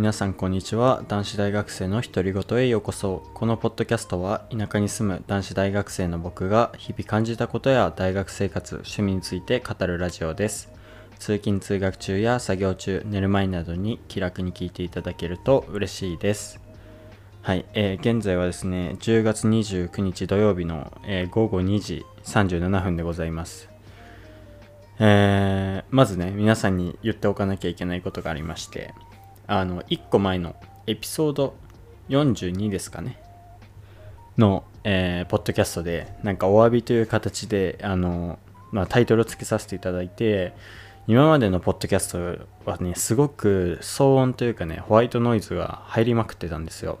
皆さんこんにちは。男子大学生の独り言へようこそ。このポッドキャストは田舎に住む男子大学生の僕が日々感じたことや大学生活趣味について語るラジオです。通勤通学中や作業中寝る前などに気楽に聞いていただけると嬉しいです。はい、えー現在はですね10月29日土曜日の、えー午後2時37分でございます。えーまずね皆さんに言っておかなきゃいけないことがありまして。あの1個前のエピソード42ですかね。の、えーポッドキャストでなんかお詫びという形であの、まあ、タイトルをつけさせていただいて今までのポッドキャストはねすごく騒音というかねホワイトノイズが入りまくってたんですよ。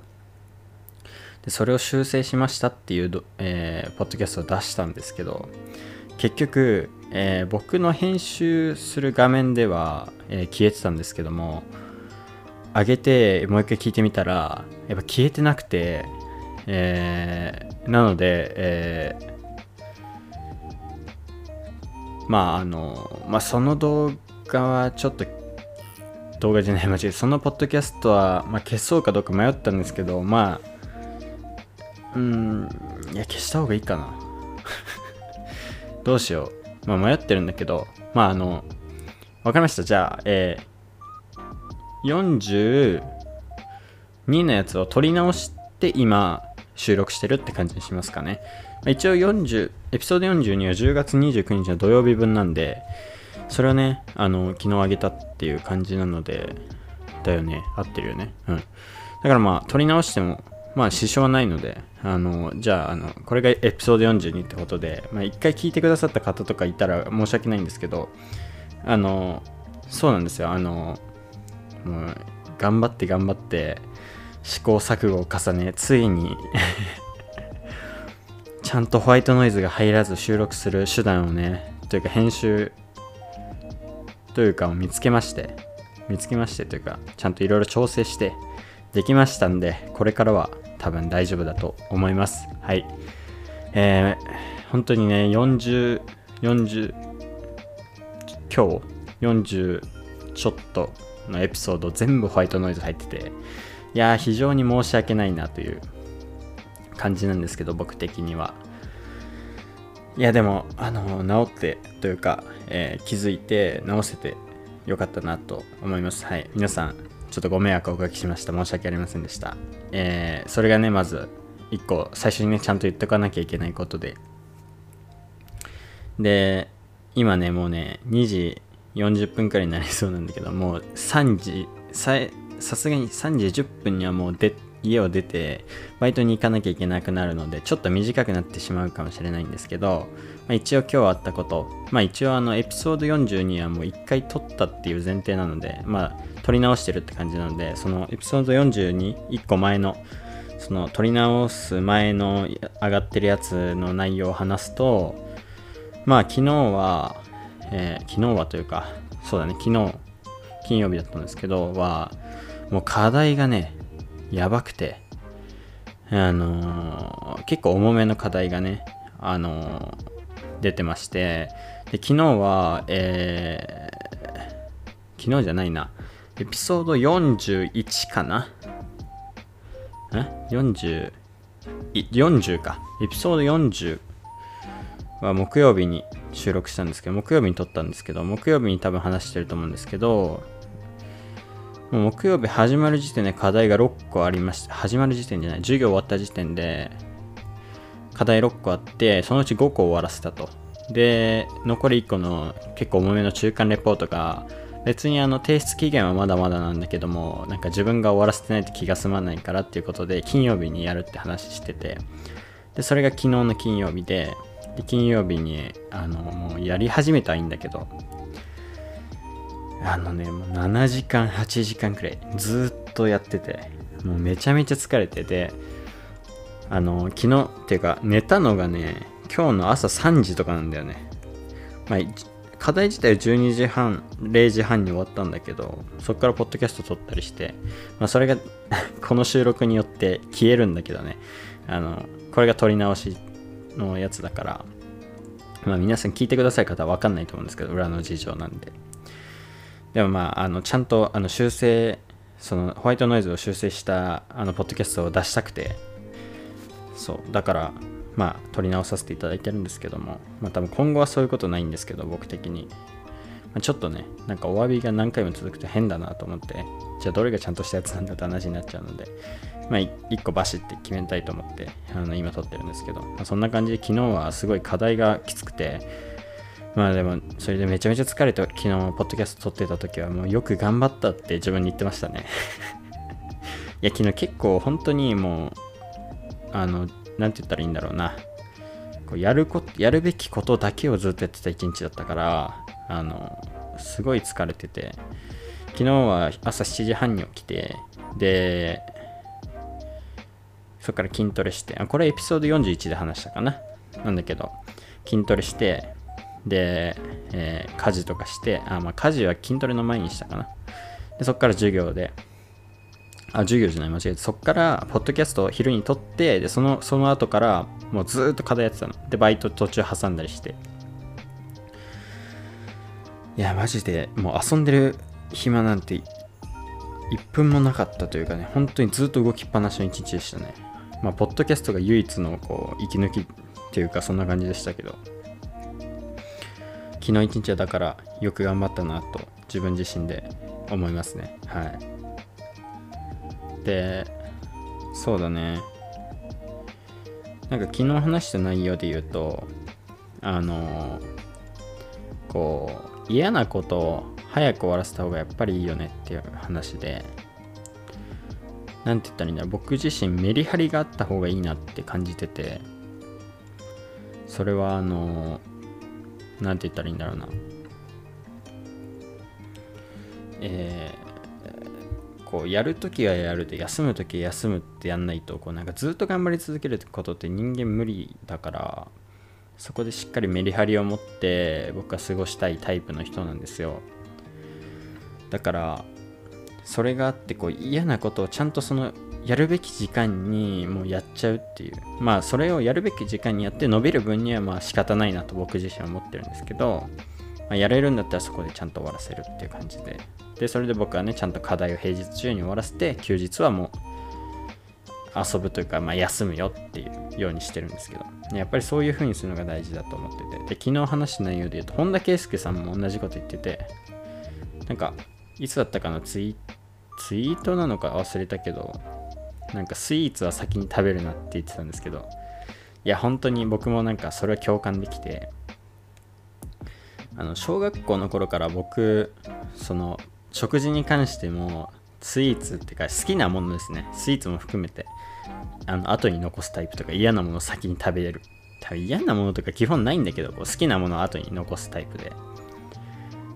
でそれを修正しましたっていう、えーポッドキャストを出したんですけど結局、えー僕の編集する画面では、えー消えてたんですけども上げてもう一回聞いてみたらやっぱ消えてなくて、えーなので、えーまああの、まあ、その動画はちょっと動画じゃない間違えそのポッドキャストは、まあ、消そうかどうか迷ったんですけどまあうんいや消した方がいいかな。どうしよう。まあ迷ってるんだけどまああのわかりました。じゃあえー、42のやつを撮り直して今収録してるって感じにしますかね、一応40エピソード42は10月29日の土曜日分なんでそれをねあの昨日あげたっていう感じなのでだよね。合ってるよね。うん。だからまあ撮り直してもまあ支障はないのであのじゃああのこれがエピソード42ってことで、まあ、一回聞いてくださった方とかいたら申し訳ないんですけどあのそうなんですよ。あのもう頑張って頑張って試行錯誤を重ねついに ちゃんとホワイトノイズが入らず収録する手段をねというか編集というかを見つけまして見つけましてというかちゃんといろいろ調整してできましたんでこれからは多分大丈夫だと思います。はい。えー、本当にね4040 40今日40ちょっとのエピソード全部ホワイトノイズ入ってていや非常に申し訳ないなという感じなんですけど僕的には。いやでもあの治ってというか、えー気づいて治せてよかったなと思います。はい。皆さんちょっとご迷惑をおかけしました。申し訳ありませんでした。えーそれがねまず1個最初にねちゃんと言っておかなきゃいけないことで。で今ねもうね2時40分くらいになりそうなんだけどもう3時ささすがに3時10分にはもうで家を出てバイトに行かなきゃいけなくなるのでちょっと短くなってしまうかもしれないんですけど、まあ、一応今日あったことまあ一応あのエピソード42はもう1回撮ったっていう前提なのでまあ撮り直してるって感じなのでそのエピソード421個前のその撮り直す前の上がってるやつの内容を話すとまあ昨日は、えー昨日はというかそうだね昨日金曜日だったんですけどはもう課題がねやばくてあのー結構重めの課題がねあのー出てましてで昨日はえー昨日じゃないなエピソード41かな？え ?40、40かエピソード40は木曜日に収録したんですけど木曜日に撮ったんですけど木曜日に多分話してると思うんですけどもう木曜日始まる時点で課題が6個ありました。始まる時点じゃない授業終わった時点で課題6個あってそのうち5個終わらせたと。で残り1個の結構重めの中間レポートが別にあの提出期限はまだまだなんだけどもなんか自分が終わらせてないと気が済まないからっていうことで金曜日にやるって話しててでそれが昨日の金曜日でで金曜日にあのもうやり始めたはいいんだけどあのねもう7時間8時間くらいずっとやっててもうめちゃめちゃ疲れててあの昨日っていうか寝たのがね今日の朝3時とかなんだよね。まあ課題自体は12時半0時半に終わったんだけどそっからポッドキャスト撮ったりして、まあ、それが この収録によって消えるんだけどね。あのこれが撮り直しのやつだからまあ皆さん聞いてください方は分かんないと思うんですけど裏の事情なんで。でもまああのちゃんとあの修正そのホワイトノイズを修正したあのポッドキャストを出したくて。そうだからまあ撮り直させていただいてるんですけども。まあ多分今後はそういうことないんですけど僕的に、まあ、ちょっとねなんかお詫びが何回も続くと変だなと思って。じゃあどれがちゃんとしたやつなんだって話になっちゃうので。まあ1個バシって決めたいと思ってあの今撮ってるんですけど、まあ、そんな感じで昨日はすごい課題がきつくてまあでもそれでめちゃめちゃ疲れて昨日ポッドキャスト撮ってた時はもうよく頑張ったって自分に言ってましたね。いや昨日結構本当にもうあの何て言ったらいいんだろうな。こうやるこやるべきことだけをずっとやってた一日だったからあのすごい疲れてて昨日は朝7時半に起きてでそこから筋トレしてあこれエピソード41で話したかななんだけど筋トレしてで、えー、家事とかしてあ、まあ、家事は筋トレの前にしたかなでそこから授業であ、授業じゃない、間違えて、そっから、ポッドキャストを昼に撮って、で、その、その後から、もうずっと課題やってたの。で、バイト途中挟んだりして。いや、マジで、もう遊んでる暇なんて、1分もなかったというかね、本当にずっと動きっぱなしの一日でしたね。まあ、ポッドキャストが唯一の、こう、息抜きっていうか、そんな感じでしたけど。昨日一日はだから、よく頑張ったなと、自分自身で思いますね。はい。でそうだねなんか昨日話した内容で言うとあのこう嫌なことを早く終わらせた方がやっぱりいいよねっていう話で何て言ったらいいんだろう。僕自身メリハリがあった方がいいなって感じててそれはあの何て言ったらいいんだろうな。えーこうやるときはやるで休むときは休むってやんないとこうなんかずっと頑張り続けることって人間無理だからそこでしっかりメリハリを持って僕は過ごしたいタイプの人なんですよ。だからそれがあってこう嫌なことをちゃんとそのやるべき時間にもうやっちゃうっていう。まあそれをやるべき時間にやって伸びる分にはまあ仕方ないなと僕自身は思ってるんですけど、まあ、やれるんだったらそこでちゃんと終わらせるっていう感じで。でそれで僕はねちゃんと課題を平日中に終わらせて休日はもう遊ぶというか、まあ、休むよっていうようにしてるんですけど。やっぱりそういう風にするのが大事だと思ってて。で昨日話した内容で言うと本田圭佑さんも同じこと言っててなんかいつだったかな？ツイツイートなのか忘れたけどなんかスイーツは先に食べるなって言ってたんですけどいや本当に僕もなんかそれは共感できてあの小学校の頃から僕その食事に関してもスイーツってか好きなものですね。スイーツも含めてあの後に残すタイプとか嫌なものを先に食べれる。多分嫌なものとか基本ないんだけどこう好きなものを後に残すタイプで。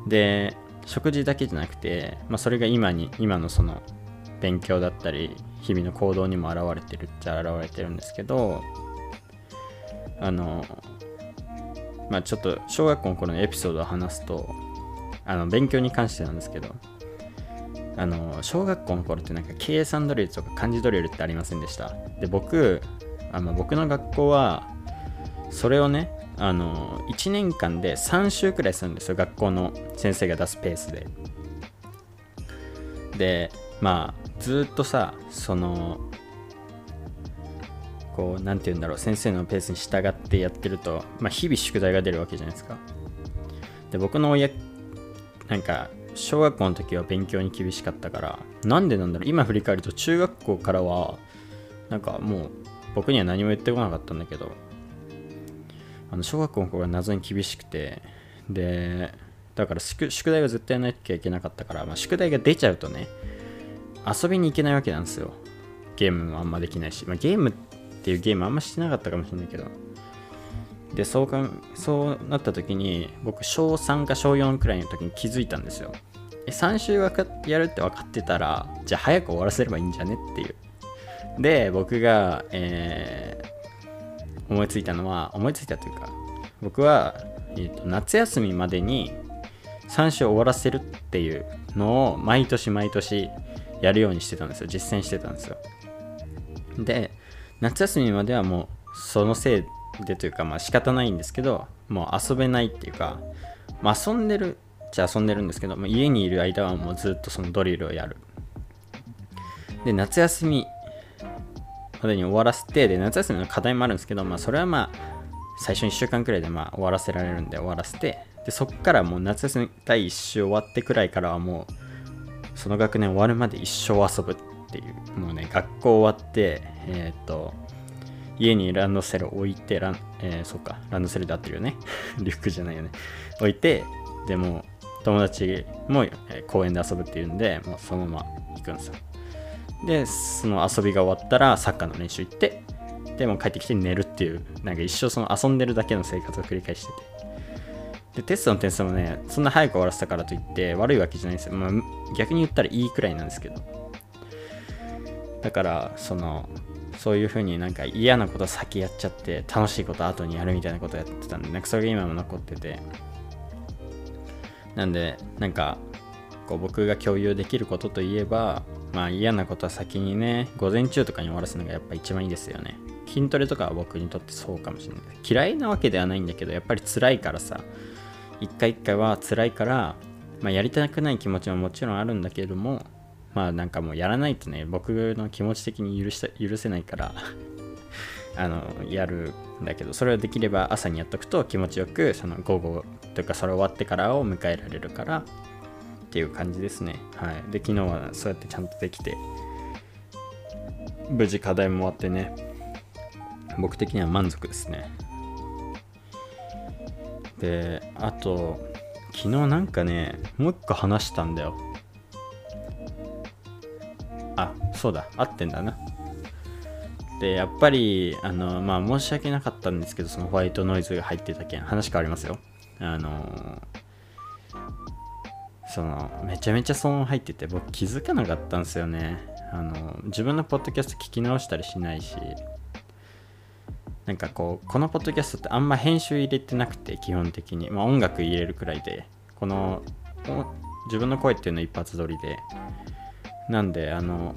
で食事だけじゃなくて、まあ、それが今に今のその勉強だったり日々の行動にも現れてるっちゃ現れてるんですけどあのまあちょっと小学校の頃のエピソードを話すとあの勉強に関してなんですけどあの小学校の頃ってなんか計算ドリルとか漢字ドリルってありませんでした？で僕あの僕の学校はそれをねあの1年間で3週くらいするんですよ学校の先生が出すペースで。でまあずっとさそのこう何て言うんだろう先生のペースに従ってやってると、まあ、日々宿題が出るわけじゃないですか。で僕の親なんか小学校の時は勉強に厳しかったからなんでなんだろう今振り返ると中学校からはなんかもう僕には何も言ってこなかったんだけどあの小学校の頃は謎に厳しくてでだから宿題を絶対やらなきゃいけなかったから、まあ、宿題が出ちゃうとね遊びに行けないわけなんですよ。ゲームもあんまできないし、まあ、ゲームっていうゲームあんましてなかったかもしれないけど。でそうかそうなった時に僕小3か小4くらいの時に気づいたんですよ。3週はやるって分かってたらじゃあ早く終わらせればいいんじゃねっていう。で僕が、えー、思いついたのは思いついたというか僕は、えーと、夏休みまでに3週終わらせるっていうのを毎年毎年やるようにしてたんですよ。実践してたんですよ。で夏休みまではもうそのせいでというかまあ仕方ないんですけどもう遊べないっていうか、まあ、遊んでるじゃ遊んでるんですけど、まあ、家にいる間はもうずっとそのドリルをやる。で夏休みまでに終わらせてで夏休みの課題もあるんですけど、まあ、それはまあ最初1週間くらいでまあ終わらせられるんで終わらせてでそっからもう夏休み第1週終わってくらいからはもうその学年終わるまで一生遊ぶっていうもうね学校終わってえっ、と家にランドセル置いてラン、えー、そうかランドセルで合ってるよね。リュックじゃないよね。置いてでも友達も、公園で遊ぶっていうんでもうそのまま行くんですよ。でその遊びが終わったらサッカーの練習行ってでも帰ってきて寝るっていうなんか一生その遊んでるだけの生活を繰り返してて。でテストの点数もねそんな早く終わらせたからといって悪いわけじゃないんですよ、まあ、逆に言ったらいいくらいなんですけど。だからそのそういう風になんか嫌なこと先やっちゃって楽しいこと後にやるみたいなことやってたんでなんかそれが今も残ってて。なんでなんかこう僕が共有できることといえばまあ嫌なことは先にね午前中とかに終わらすのがやっぱ一番いいですよね。筋トレとかは僕にとってそうかもしれない。嫌いなわけではないんだけどやっぱり辛いからさ。一回一回は辛いから、まあ、やりたくない気持ちももちろんあるんだけれどもまあなんかもうやらないとね僕の気持ち的に許した許せないから あのやるんだけどそれはできれば朝にやっとくと気持ちよくその午後というかそれ終わってからを迎えられるからっていう感じですね。はい。で昨日はそうやってちゃんとできて無事課題も終わってね僕的には満足ですね。であと昨日なんかねもう一個話したんだよ。あそうだ合ってんだな。でやっぱりあのまあ申し訳なかったんですけどそのホワイトノイズが入ってた件話変わりますよ。あのそのめちゃめちゃ騒音入ってて僕気づかなかったんですよね。あの自分のポッドキャスト聞き直したりしないし。なんかこうこのポッドキャストってあんま編集入れてなくて基本的に、まあ、音楽入れるくらいで。この自分の声っていうの一発撮りで。なんであの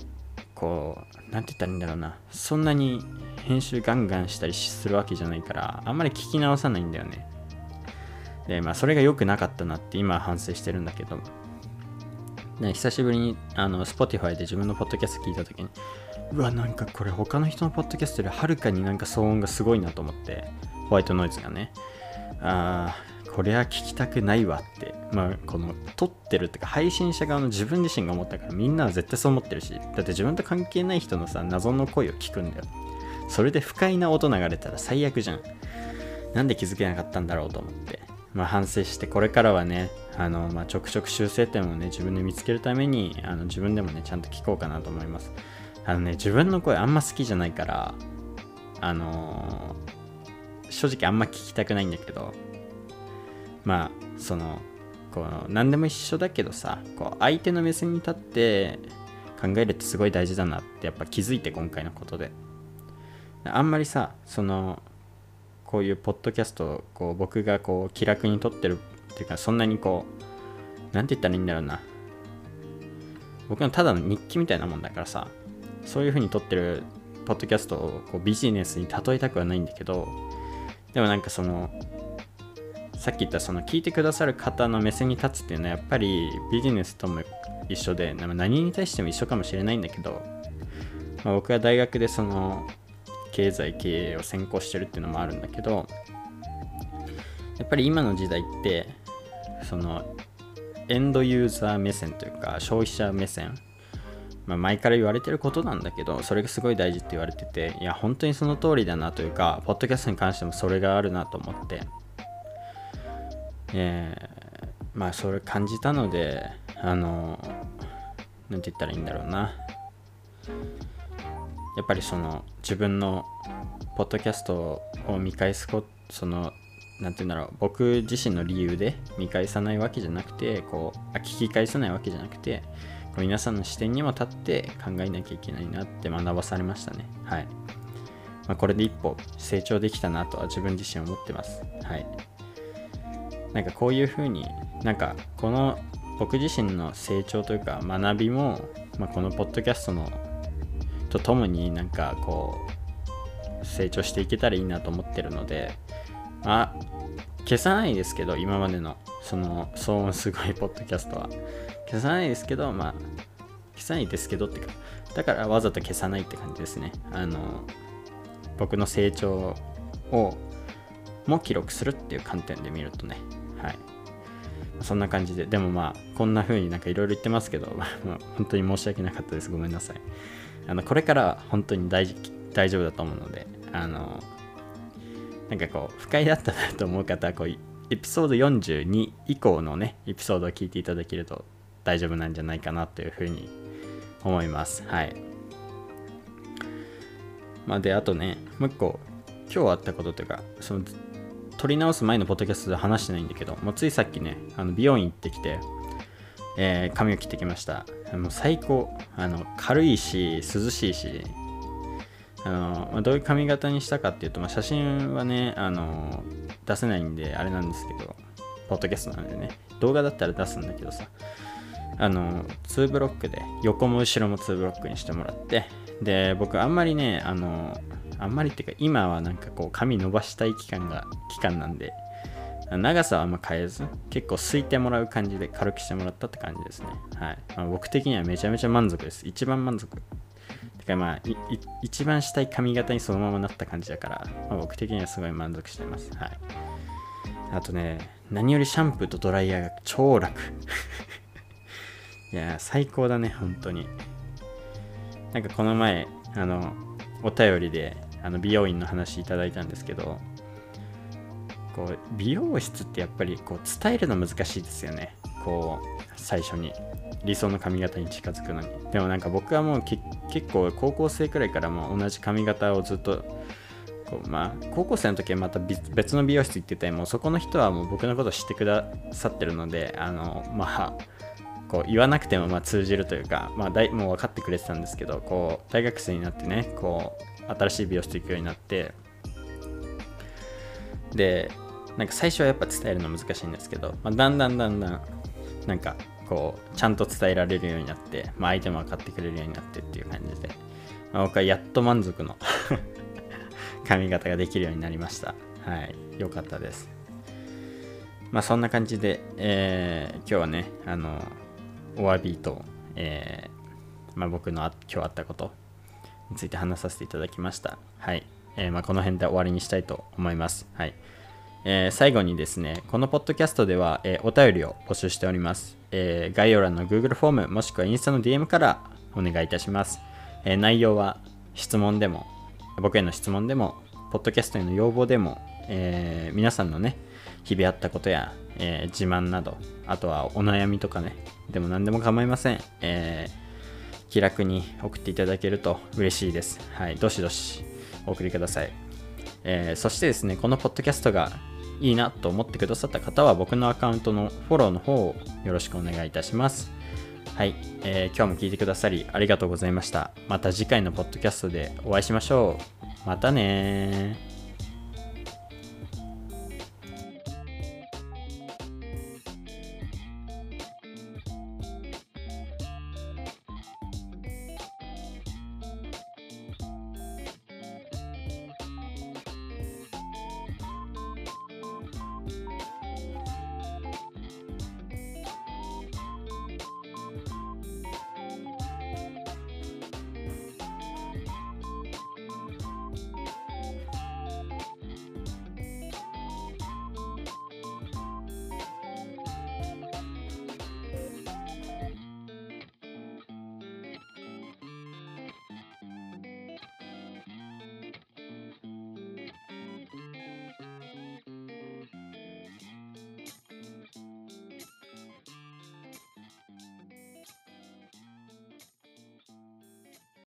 こう何て言ったらいいんだろうな。そんなに編集ガンガンしたりするわけじゃないからあんまり聞き直さないんだよね。でまあそれが良くなかったなって今反省してるんだけど。ね、久しぶりにあの Spotify で自分のポッドキャスト聞いた時にうわなんかこれ他の人のポッドキャストよりはるかになんか騒音がすごいなと思ってホワイトノイズがね。あーこれは聞きたくないわって。まあこの撮ってるってか配信者側の自分自身が思ったからみんなは絶対そう思ってるしだって自分と関係ない人のさ謎の声を聞くんだよ。それで不快な音流れたら最悪じゃん。なんで気づけなかったんだろうと思って。まあ反省してこれからはねあの、まあ、ちょくちょく修正点をね自分で見つけるためにあの自分でもねちゃんと聞こうかなと思いますあのね、自分の声あんま好きじゃないから、あのー、正直あんま聞きたくないんだけど、まあ、その、こう、何でも一緒だけどさ、こう、相手の目線に立って考えるってすごい大事だなってやっぱ気づいて今回のことで。あんまりさ、その、こういうポッドキャストこう僕がこう気楽に撮ってるっていうかそんなにこう何て言ったらいいんだろうな。僕のただの日記みたいなもんだからさそういう風に撮ってるポッドキャストをこうビジネスに例えたくはないんだけどでもなんかそのさっき言ったその聞いてくださる方の目線に立つっていうのはやっぱりビジネスとも一緒で何に対しても一緒かもしれないんだけど、まあ、僕は大学でその経済経営を専攻してるっていうのもあるんだけどやっぱり今の時代ってそのエンドユーザー目線というか消費者目線まあ、前から言われてることなんだけどそれがすごい大事って言われてていや本当にその通りだなというかポッドキャストに関してもそれがあるなと思ってえー、まあそれ感じたのであの何て言ったらいいんだろうな。やっぱりその自分のポッドキャストを見返すことその何て言うんだろう僕自身の理由で見返さないわけじゃなくてこうあ聞き返さないわけじゃなくて皆さんの視点にも立って考えなきゃいけないなって学ばされましたね。はい。まあ、これで一歩成長できたなとは自分自身思ってます。はい。なんかこういうふうになんかこの僕自身の成長というか学びも、まあ、このポッドキャストのとともになんかこう成長していけたらいいなと思ってるのでまあ消さないですけど今までのその騒音すごいポッドキャストは。消さないですけどまあ消さないですけどってかだからわざと消さないって感じですね。あの僕の成長をも記録するっていう観点で見るとね。はい。そんな感じで。でもまあこんな風になんかいろいろ言ってますけど、まあ、本当に申し訳なかったです。ごめんなさい。あのこれからは本当に大大丈夫だと思うのであのなんかこう不快だったなと思う方はこうエピソード42以降のねエピソードを聞いていただけると大丈夫なんじゃないかなというふうに思います。はい。まあであとねもう一個今日あったことというかその撮り直す前のポッドキャストで話してないんだけどもうついさっきねあの美容院行ってきてえー、髪を切ってきました。もう最高。あの軽いし涼しいし。あの、まあ、どういう髪型にしたかっていうと、まあ、写真はねあの出せないんであれなんですけどポッドキャストなんでね。動画だったら出すんだけどさ。あの2ブロックで横も後ろも2ブロックにしてもらって。で僕あんまりねあのあんまりっていうか今はなんかこう髪伸ばしたい期間が期間なんで。長さはあんま変えず結構すいてもらう感じで軽くしてもらったって感じですね。はい、まあ、僕的にはめちゃめちゃ満足です。一番満足。てかまあ一番したい髪型にそのままなった感じだから、まあ、僕的にはすごい満足してます。はい。あとね何よりシャンプーとドライヤーが超楽。いや最高だね本当に。なんかこの前あのお便りであの美容院の話いただいたんですけどこう美容室ってやっぱりこう伝えるの難しいですよね。こう最初に理想の髪型に近づくのに。でもなんか僕はもう結構高校生くらいからも同じ髪型をずっとこうまあ高校生の時はまた別の美容室行っててもうそこの人はもう僕のこと知ってくださってるのであのまあこう言わなくてもま通じるというか、まあ、もう分かってくれてたんですけどこう大学生になってねこう新しい美容室行くようになって。でなんか最初はやっぱ伝えるの難しいんですけど、まあ、だんだんだんだんなんかこうちゃんと伝えられるようになって、まあ、相手も分かってくれるようになってっていう感じで、まあ、僕はやっと満足の 髪型ができるようになりました。はい良かったです。まあそんな感じで、えー、今日はねあのお詫びと、えー、まあ、僕の今日あったことについて話させていただきました。はい、えー、まあ、この辺で終わりにしたいと思います。はい。えー、最後にですね、このポッドキャストでは、えー、お便りを募集しております、えー、概要欄の Google フォームもしくはインスタの DM からお願いいたします。え内容は質問でも、僕への質問でも、ポッドキャストへの要望でも、え皆さんのね、日々あったことや、え自慢など、あとはお悩みとかね、でも何でも構いません。えー気楽に送っていただけると嬉しいです。はい、どしどしお送りください。えそしてですね、このポッドキャストがいいなと思ってくださった方は僕のアカウントのフォローの方をよろしくお願いいたします。はい、えー、今日も聞いてくださりありがとうございました。また次回のポッドキャストでお会いしましょう。またね